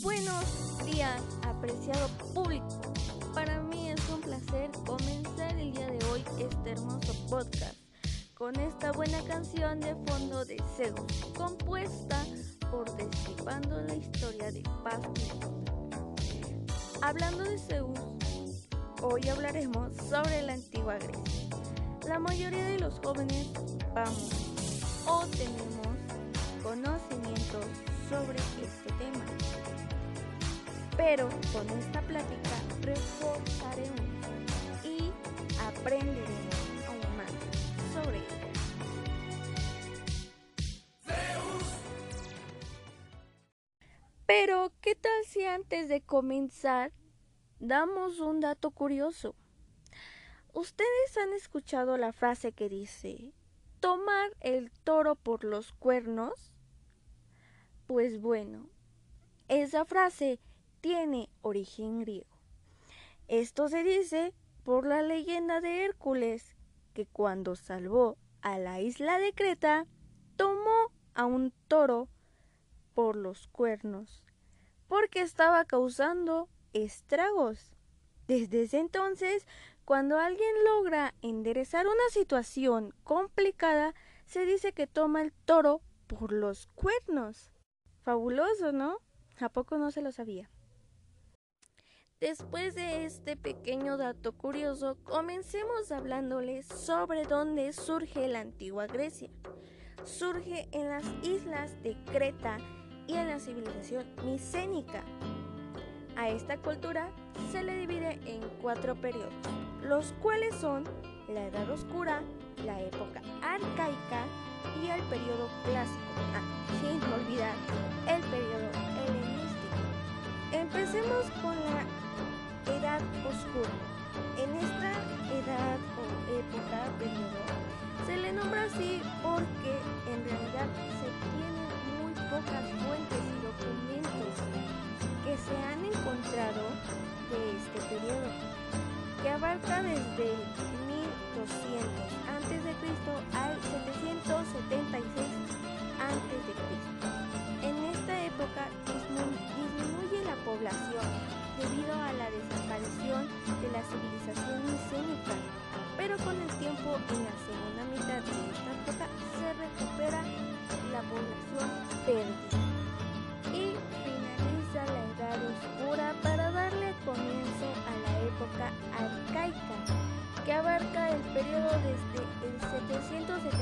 Buenos días, apreciado público. Para mí es un placer comenzar el día de hoy este hermoso podcast con esta buena canción de fondo de Zeus, compuesta por Destripando la historia de Paz. Hablando de Zeus, hoy hablaremos sobre la antigua Grecia. La mayoría de los jóvenes vamos o tenemos conocimientos sobre este tema. Pero con esta plática reforzaremos y aprenderemos aún más sobre ella. Pero, ¿qué tal si antes de comenzar damos un dato curioso? Ustedes han escuchado la frase que dice, tomar el toro por los cuernos? Pues bueno, esa frase tiene origen griego. Esto se dice por la leyenda de Hércules, que cuando salvó a la isla de Creta, tomó a un toro por los cuernos, porque estaba causando estragos. Desde ese entonces, cuando alguien logra enderezar una situación complicada, se dice que toma el toro por los cuernos. Fabuloso, ¿no? ¿A poco no se lo sabía? Después de este pequeño dato curioso, comencemos hablándoles sobre dónde surge la antigua Grecia. Surge en las islas de Creta y en la civilización micénica. A esta cultura se le divide en cuatro periodos, los cuales son la Edad Oscura, la época arcaica y el periodo clásico. Ah, sin olvidar el periodo helenístico. Empecemos con la Edad Oscura. En esta edad o época, periodo, se le nombra así porque en realidad se tienen muy pocas fuentes y documentos que se han encontrado de este periodo, que abarca desde 1200 a.C. al 776 a.C. En esta época disminuye la población debido a la desaparición de la civilización micénica, pero con el tiempo en la segunda mitad de esta época se recupera la población perdida y finaliza la Edad Oscura para darle comienzo a la época arcaica que abarca el periodo desde el 776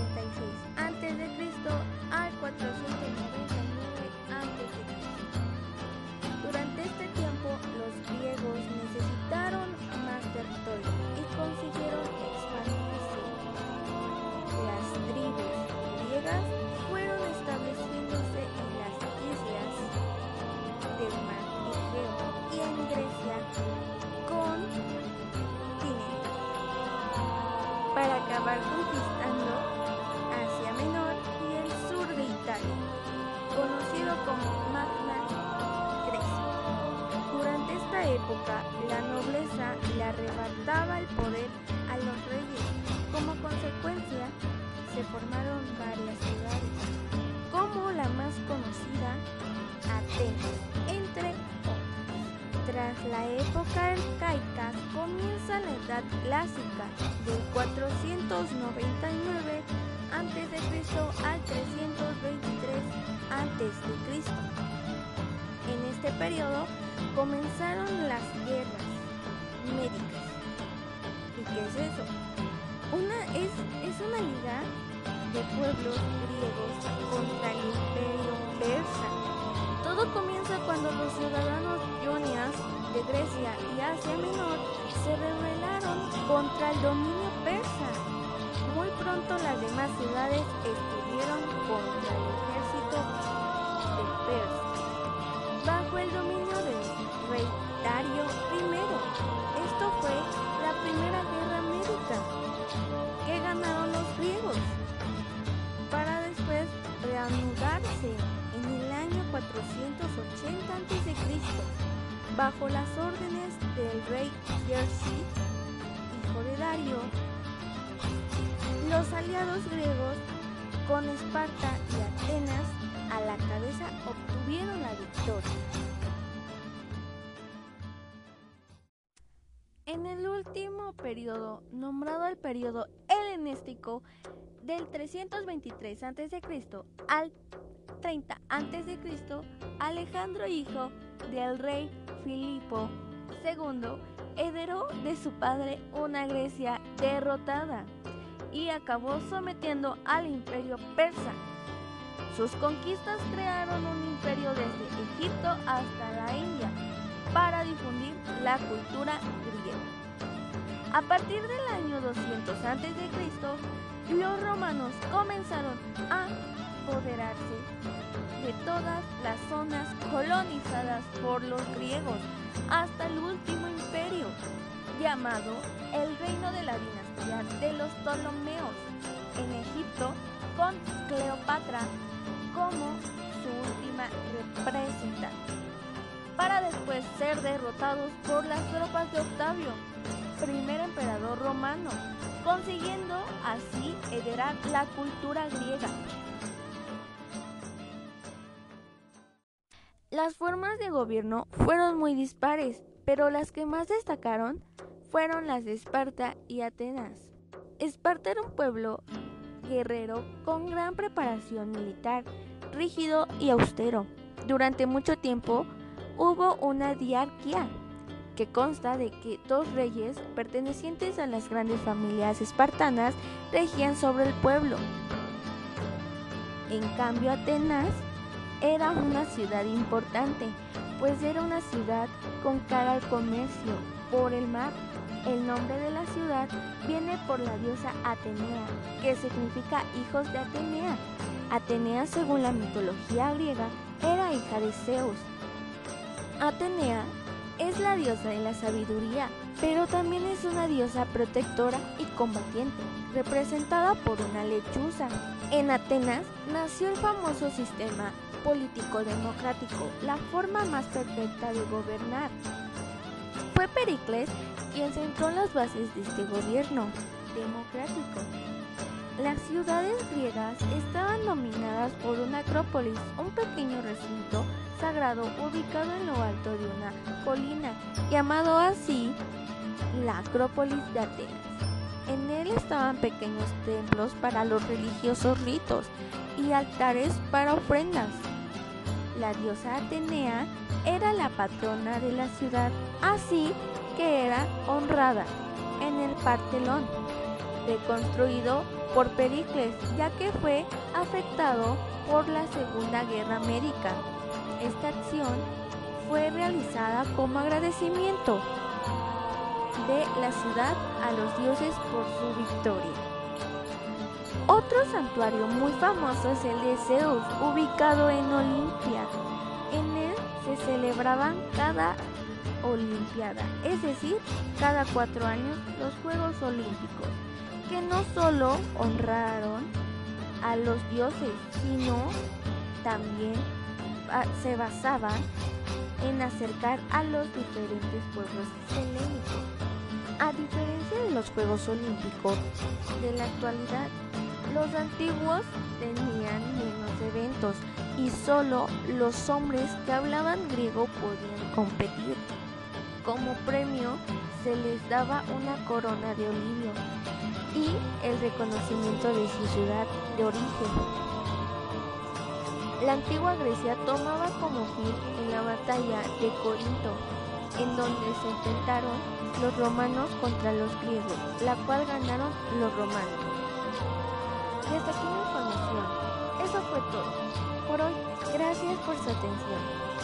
la nobleza le arrebataba el poder a los reyes. Como consecuencia, se formaron varias ciudades, como la más conocida, Atenas, entre otras. Tras la época arcaica comienza la Edad Clásica, del 499 a.C. al 323 a.C. En este periodo comenzaron las guerras médicas. ¿Y qué es eso? Una es, es una liga de pueblos griegos contra el imperio persa. Todo comienza cuando los ciudadanos jonias de Grecia y Asia Menor se rebelaron contra el dominio persa. Muy pronto las demás ciudades estuvieron contra el ejército de Persia bajo el dominio del rey Dario I. Esto fue la primera guerra médica que ganaron los griegos para después reanudarse en el año 480 a.C. bajo las órdenes del rey Jersey, hijo de Dario. Los aliados griegos con Esparta y En el último periodo, nombrado el periodo helenístico del 323 a.C. al 30 a.C., Alejandro, hijo del rey Filipo II, heredó de su padre una Grecia derrotada y acabó sometiendo al imperio persa. Sus conquistas crearon un imperio desde Egipto hasta la India difundir la cultura griega. A partir del año 200 a.C., los romanos comenzaron a apoderarse de todas las zonas colonizadas por los griegos hasta el último imperio, llamado el Reino de la Dinastía de los Ptolomeos, en Egipto, con Cleopatra como su última representante, para después ser derrotados por las tropas de Octavio, primer emperador romano, consiguiendo así heredar la cultura griega. Las formas de gobierno fueron muy dispares, pero las que más destacaron fueron las de Esparta y Atenas. Esparta era un pueblo guerrero con gran preparación militar, rígido y austero. Durante mucho tiempo hubo una diarquía que consta de que dos reyes pertenecientes a las grandes familias espartanas regían sobre el pueblo. En cambio, Atenas era una ciudad importante, pues era una ciudad con cara al comercio por el mar. El nombre de la ciudad viene por la diosa Atenea, que significa hijos de Atenea. Atenea, según la mitología griega, era hija de Zeus. Atenea es la diosa de la sabiduría, pero también es una diosa protectora y combatiente, representada por una lechuza. En Atenas nació el famoso sistema político democrático, la forma más perfecta de gobernar. Fue Pericles quien sentó las bases de este gobierno democrático. Las ciudades griegas estaban dominadas por una acrópolis, un pequeño recinto sagrado ubicado en lo alto de una colina, llamado así la Acrópolis de Atenas. En él estaban pequeños templos para los religiosos ritos y altares para ofrendas. La diosa Atenea era la patrona de la ciudad, así que era honrada en el Partelón, reconstruido por Pericles, ya que fue afectado por la Segunda Guerra Médica. Esta acción fue realizada como agradecimiento de la ciudad a los dioses por su victoria. Otro santuario muy famoso es el de Zeus, ubicado en Olimpia. En él se celebraban cada Olimpiada, es decir, cada cuatro años los Juegos Olímpicos, que no solo honraron a los dioses, sino también ah, se basaban en acercar a los diferentes pueblos helénicos. A diferencia de los Juegos Olímpicos de la actualidad, los antiguos tenían menos eventos y solo los hombres que hablaban griego podían competir. Como premio se les daba una corona de olivio y el reconocimiento de su ciudad de origen. La antigua Grecia tomaba como fin en la batalla de Corinto, en donde se enfrentaron los romanos contra los griegos, la cual ganaron los romanos. Hasta aquí la información. Eso fue todo. Por hoy, gracias por su atención.